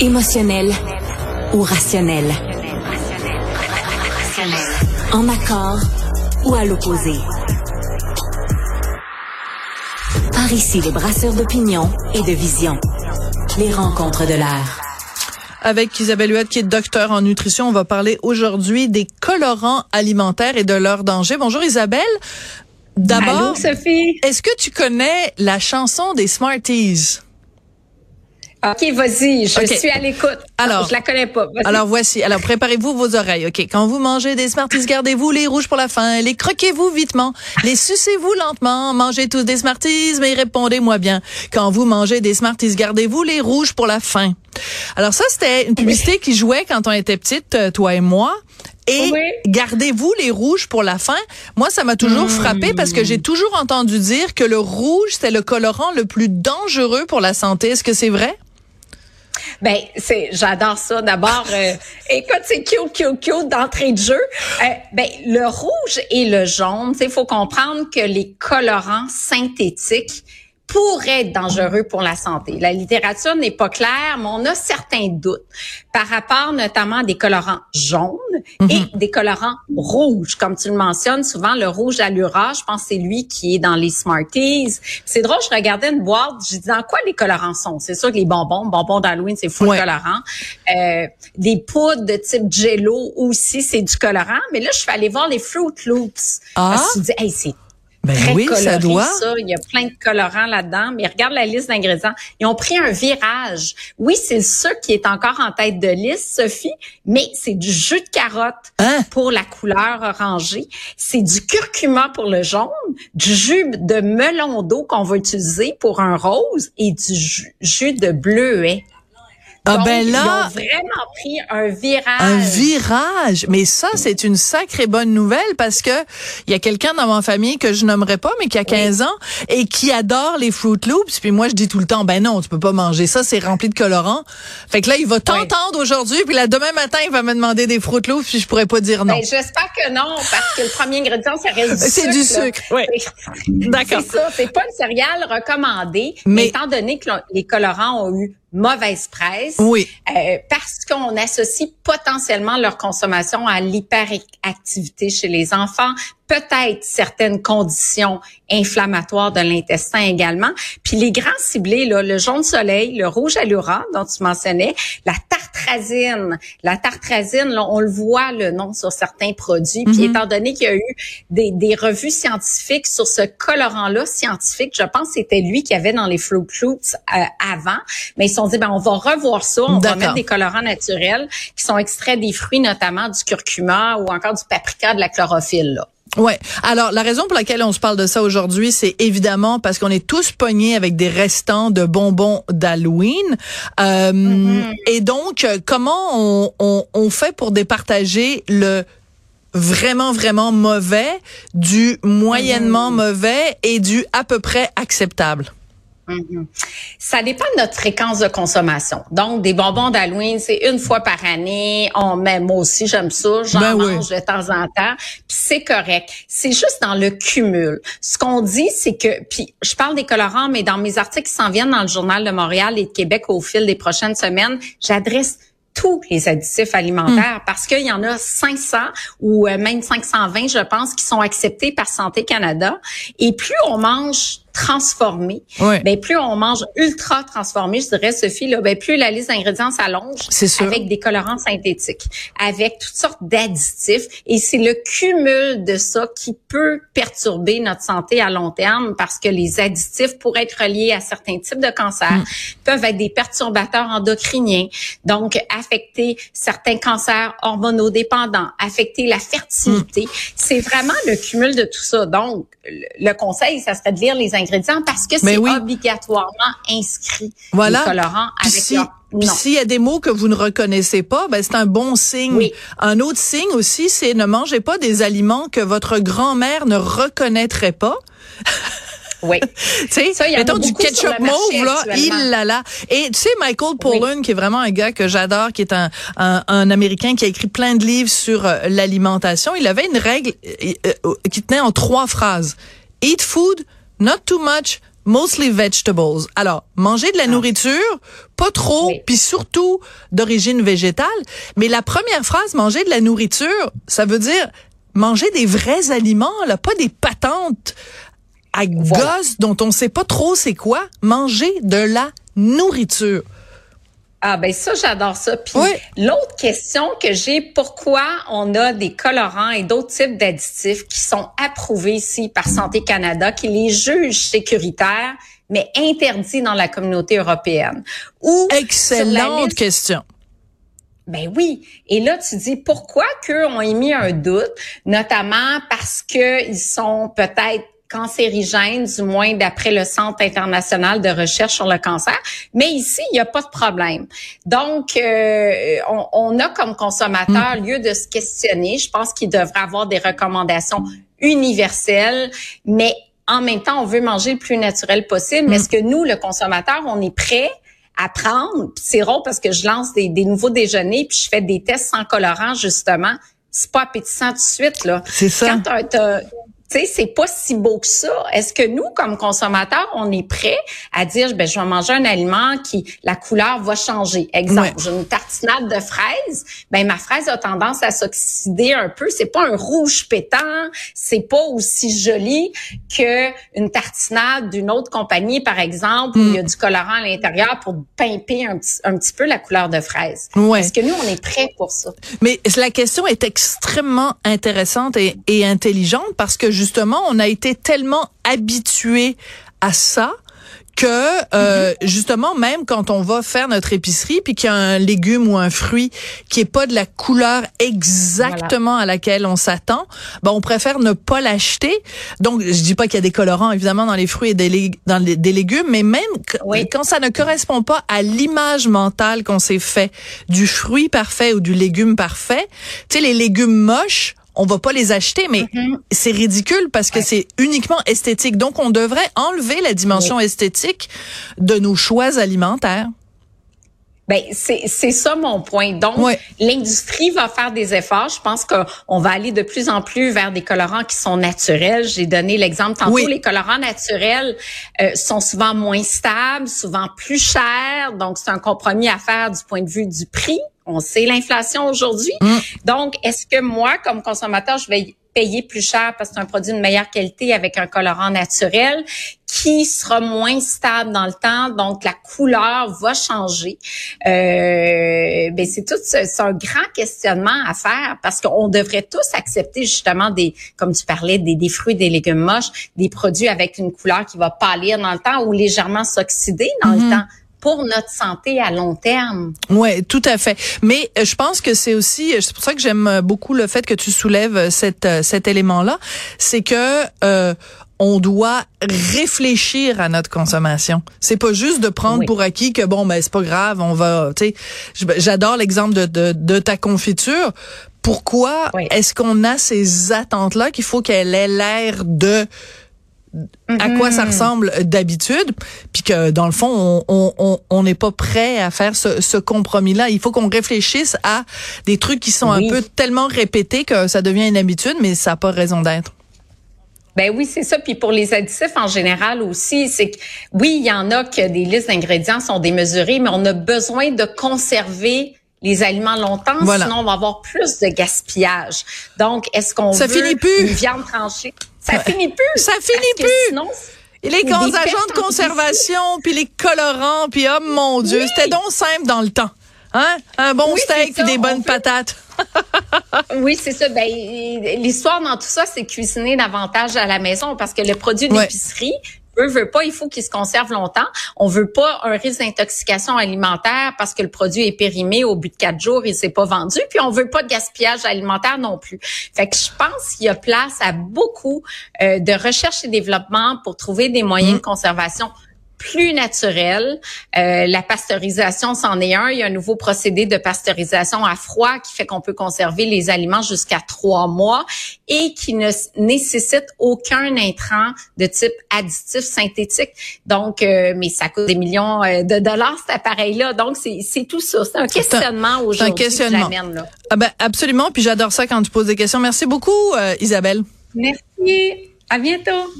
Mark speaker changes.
Speaker 1: Émotionnel ou rationnel? En accord ou à l'opposé? Par ici, les brasseurs d'opinion et de vision. Les rencontres de l'air.
Speaker 2: Avec Isabelle Huette, qui est docteur en nutrition, on va parler aujourd'hui des colorants alimentaires et de leurs dangers. Bonjour Isabelle. D'abord,
Speaker 3: Sophie.
Speaker 2: est-ce que tu connais la chanson des Smarties?
Speaker 3: OK, vas-y, je suis à l'écoute.
Speaker 2: Alors,
Speaker 3: je la connais pas.
Speaker 2: Alors voici. Alors préparez-vous vos oreilles. Ok. Quand vous mangez des Smarties, gardez-vous les rouges pour la fin. Les croquez-vous vitement. Les sucez-vous lentement. Mangez tous des Smarties, mais répondez-moi bien. Quand vous mangez des Smarties, gardez-vous les rouges pour la fin. Alors ça, c'était une publicité qui jouait quand on était petite, euh, toi et moi. Et
Speaker 3: Oui.
Speaker 2: gardez-vous les rouges pour la fin. Moi, ça m'a toujours frappé parce que j'ai toujours entendu dire que le rouge, c'est le colorant le plus dangereux pour la santé. Est-ce que c'est vrai?
Speaker 3: Ben, c'est, j'adore ça. D'abord, euh, écoute, c'est cute, cute, cute d'entrée de jeu. Euh, ben, le rouge et le jaune, il faut comprendre que les colorants synthétiques pourraient être dangereux pour la santé. La littérature n'est pas claire, mais on a certains doutes par rapport notamment à des colorants jaunes et des colorants rouges. Comme tu le mentionnes, souvent le rouge allura, je pense c'est lui qui est dans les Smarties. C'est drôle, je regardais une boîte, je dis dans quoi les colorants sont? C'est sûr que les bonbons, bonbons d'Halloween, c'est
Speaker 2: Ouais.
Speaker 3: colorant. Euh, des poudres de type Jello aussi, c'est du colorant. Mais là, je suis allée voir les Fruit Loops.
Speaker 2: Ah?
Speaker 3: Parce que je me dis, hey, c'est
Speaker 2: Ben
Speaker 3: très
Speaker 2: oui,
Speaker 3: coloré,
Speaker 2: ça doit.
Speaker 3: ça. Il y a plein de colorants là-dedans, mais regarde la liste d'ingrédients. Ils ont pris un virage. Oui, c'est le sucre qui est encore en tête de liste, Sophie, mais c'est du jus de carotte
Speaker 2: Hein?
Speaker 3: pour la couleur orangée. C'est du curcuma pour le jaune, du jus de melon d'eau qu'on va utiliser pour un rose et du jus, jus de bleuet.
Speaker 2: Ah
Speaker 3: Donc,
Speaker 2: ben
Speaker 3: ils ont vraiment pris un virage.
Speaker 2: Un virage. Mais ça, c'est une sacrée bonne nouvelle parce que il y a quelqu'un dans ma famille que je nommerai pas, mais qui a 15 ans et qui adore les Fruit Loops. Puis moi, je dis tout le temps, ben non, tu peux pas manger ça, c'est rempli de colorants. Fait que là, il va t'entendre aujourd'hui, puis là, demain matin, il va me demander des Fruit Loops, puis je pourrais pas dire non.
Speaker 3: Ben, j'espère que non, parce que le premier ingrédient, ça reste du
Speaker 2: C'est
Speaker 3: sucre.
Speaker 2: du sucre, oui. D'accord.
Speaker 3: C'est ça, c'est pas le céréal recommandé,
Speaker 2: Mais-
Speaker 3: mais étant donné que le- les colorants ont eu mauvaise presse,
Speaker 2: Oui.
Speaker 3: euh, parce qu'on associe potentiellement leur consommation à l'hyperactivité chez les enfants, peut-être certaines conditions inflammatoires de l'intestin également. Puis les grands ciblés, là, le jaune soleil, le rouge allura dont tu mentionnais, la tartrazine. La tartrazine, là, on le voit le nom sur certains produits. Puis étant donné qu'il y a eu des, des revues scientifiques sur ce colorant-là scientifique, je pense que c'était lui qui avait dans les Fruit Loops euh, avant, mais ils se sont dit ben on va revoir ça, on va mettre des colorants naturels qui sont extraits des fruits, notamment du curcuma ou encore du paprika, de la chlorophylle. Là.
Speaker 2: Ouais. Alors, la raison pour laquelle on se parle de ça aujourd'hui, c'est évidemment parce qu'on est tous pognés avec des restants de bonbons d'Halloween. Euh, Et donc, euh, comment on, on, on fait pour départager le vraiment, vraiment mauvais du moyennement mauvais et du à peu près acceptable?
Speaker 3: Ça dépend de notre fréquence de consommation. Donc, des bonbons d'Halloween, c'est une fois par année. On met, moi aussi, j'aime ça. J'en
Speaker 2: Ben oui.
Speaker 3: mange de temps en temps. Puis c'est correct. C'est juste dans le cumul. Ce qu'on dit, c'est que, puis je parle des colorants, mais dans mes articles qui s'en viennent dans le Journal de Montréal et de Québec au fil des prochaines semaines, j'adresse tous les additifs alimentaires parce qu'il y en a 500 ou euh, même 520, je pense, qui sont acceptés par Santé Canada. Et plus on mange transformé, ben plus on mange ultra transformé, je dirais Sophie, là, ben plus la liste d'ingrédients s'allonge avec des colorants synthétiques, avec toutes sortes d'additifs. Et c'est le cumul de ça qui peut perturber notre santé à long terme parce que les additifs pourraient être reliés à certains types de cancers,
Speaker 2: Mm.
Speaker 3: peuvent être des perturbateurs endocriniens, donc affecter certains cancers hormonodépendants, affecter la fertilité.
Speaker 2: Mm.
Speaker 3: C'est vraiment le cumul de tout ça. Donc, le le conseil, ça serait de lire les ingrédients parce que c'est
Speaker 2: oui.
Speaker 3: obligatoirement inscrit.
Speaker 2: Voilà.
Speaker 3: Les colorants avec
Speaker 2: si-
Speaker 3: leur
Speaker 2: puis s'il y a des mots que vous ne reconnaissez pas, ben c'est un bon signe.
Speaker 3: Oui.
Speaker 2: Un autre signe aussi, c'est ne mangez pas des aliments que votre grand-mère ne reconnaîtrait pas.
Speaker 3: Oui.
Speaker 2: Tu sais, mettons du ketchup mauve là, il là là. Et tu sais Michael Pollan qui est vraiment un gars que j'adore, qui est un, un un américain qui a écrit plein de livres sur euh, l'alimentation, il avait une règle euh, euh, qui tenait en trois phrases. Eat food not too much, mostly vegetables. Alors, manger de la ah. nourriture, pas trop, puis surtout d'origine végétale. Mais la première phrase, manger de la nourriture, ça veut dire manger des vrais aliments, là, pas des patentes à gosse dont on sait pas trop c'est quoi. Manger de la nourriture.
Speaker 3: Ah ben ça j'adore ça. Puis l'autre question que j'ai, pourquoi on a des colorants et d'autres types d'additifs qui sont approuvés ici par Santé Canada, qui les jugent sécuritaires, mais interdits dans la communauté européenne?
Speaker 2: Ou excellente question.
Speaker 3: Ben oui. Et là, tu dis pourquoi qu'eux ont émis un doute, notamment parce que ils sont peut-être cancérigène, du moins d'après le Centre international de recherche sur le cancer. Mais ici, il n'y a pas de problème. Donc, euh, on, a comme consommateur mm. lieu de se questionner. Je pense qu'il devrait avoir des recommandations universelles, mais en même temps, on veut manger le plus naturel possible. Mais mm. est-ce que nous, le consommateur, on est prêt à prendre? C'est rare parce que je lance des, des nouveaux déjeuners puis je fais des tests sans colorant, justement c'est pas appétissant tout de suite là.
Speaker 2: C'est ça.
Speaker 3: Quand sais, c'est pas si beau que ça. Est-ce que nous, comme consommateurs, on est prêt à dire, ben, je vais manger un aliment qui, la couleur va changer? Exemple, j'ai une tartinade de fraises, ben, ma fraise a tendance à s'oxyder un peu. C'est pas un rouge pétant, c'est pas aussi joli que une tartinade d'une autre compagnie, par exemple, où il y a mm. du colorant à l'intérieur pour pimper un petit, un petit peu la couleur de fraise. Est-ce que nous, on est prêt pour ça?
Speaker 2: Mais la question est extrêmement intéressante et, et intelligente parce que justement, on a été tellement habitué à ça que euh, mhm. justement même quand on va faire notre épicerie puis qu'il y a un légume ou un fruit qui est pas de la couleur exactement à laquelle on s'attend, ben on préfère ne pas l'acheter. Donc je dis pas qu'il y a des colorants évidemment dans les fruits et des, dans des légumes, mais même quand ça ne correspond pas à l'image mentale qu'on s'est fait du fruit parfait ou du légume parfait, tu sais les légumes moches on va pas les acheter, mais mm-hmm. c'est ridicule parce que c'est uniquement esthétique. Donc, on devrait enlever la dimension esthétique de nos choix alimentaires.
Speaker 3: Ben c'est c'est ça mon point. Donc l'industrie va faire des efforts. Je pense qu'on va aller de plus en plus vers des colorants qui sont naturels. J'ai donné l'exemple tantôt. Les colorants naturels euh, sont souvent moins stables, souvent plus chers. Donc c'est un compromis à faire du point de vue du prix. On sait l'inflation aujourd'hui. Mm. Donc est-ce que moi comme consommateur je vais payer plus cher parce que c'est un produit de meilleure qualité avec un colorant naturel qui sera moins stable dans le temps, donc la couleur va changer. Euh, ben c'est tout, c'est un grand questionnement à faire parce qu'on devrait tous accepter justement des, comme tu parlais, des, des fruits, des légumes moches, des produits avec une couleur qui va pâlir dans le temps ou légèrement s'oxyder dans le mm-hmm. temps pour notre santé à long terme.
Speaker 2: Oui, tout à fait. Mais euh, je pense que c'est aussi, euh, c'est pour ça que j'aime euh, beaucoup le fait que tu soulèves cette, cet élément-là, c'est que euh, on doit réfléchir à notre consommation. C'est pas juste de prendre pour acquis que bon ben c'est pas grave, on va tu sais j'adore l'exemple de, de, de ta confiture. Pourquoi est-ce qu'on a ces attentes là qu'il faut qu'elle ait l'air de à quoi ça mm-hmm. ressemble d'habitude, puis que dans le fond, on n'est pas prêt à faire ce, compromis-là. Il faut qu'on réfléchisse à des trucs qui sont un peu tellement répétés que ça devient une habitude, mais ça n'a pas raison d'être.
Speaker 3: Ben oui, c'est ça. Puis pour les additifs en général aussi, c'est que oui, il y en a que des listes d'ingrédients sont démesurées, mais on a besoin de conserver les aliments longtemps, sinon on va avoir plus de gaspillage. Donc, est-ce qu'on veut
Speaker 2: finit plus.
Speaker 3: une viande tranchée? Ça finit plus.
Speaker 2: Ça finit plus. Sinon, et les agents de conservation, puis les colorants, puis oh mon Dieu, c'était donc simple dans le temps. Hein? Un bon steak puis des bonnes patates.
Speaker 3: oui, c'est ça. Ben, l'histoire dans tout ça, c'est cuisiner davantage à la maison parce que le produit d'épicerie, veut, veut pas, il faut qu'il se conserve longtemps. On veut pas un risque d'intoxication alimentaire parce que le produit est périmé au bout de quatre jours, il s'est pas vendu. Puis on veut pas de gaspillage alimentaire non plus. Fait que je pense qu'il y a place à beaucoup euh, de recherche et développement pour trouver des moyens mm. de conservation plus naturel. Euh, la pasteurisation, c'en est un. Il y a un nouveau procédé de pasteurisation à froid qui fait qu'on peut conserver les aliments jusqu'à trois mois et qui ne nécessite aucun intrant de type additif synthétique. Donc, euh, mais ça coûte des millions euh, de dollars cet appareil-là. Donc, c'est tout ça. C'est un questionnement aujourd'hui. Questionnement. là.
Speaker 2: Ah ben, absolument. Puis j'adore ça quand tu poses des questions. Merci beaucoup, Isabelle.
Speaker 3: Merci. À bientôt.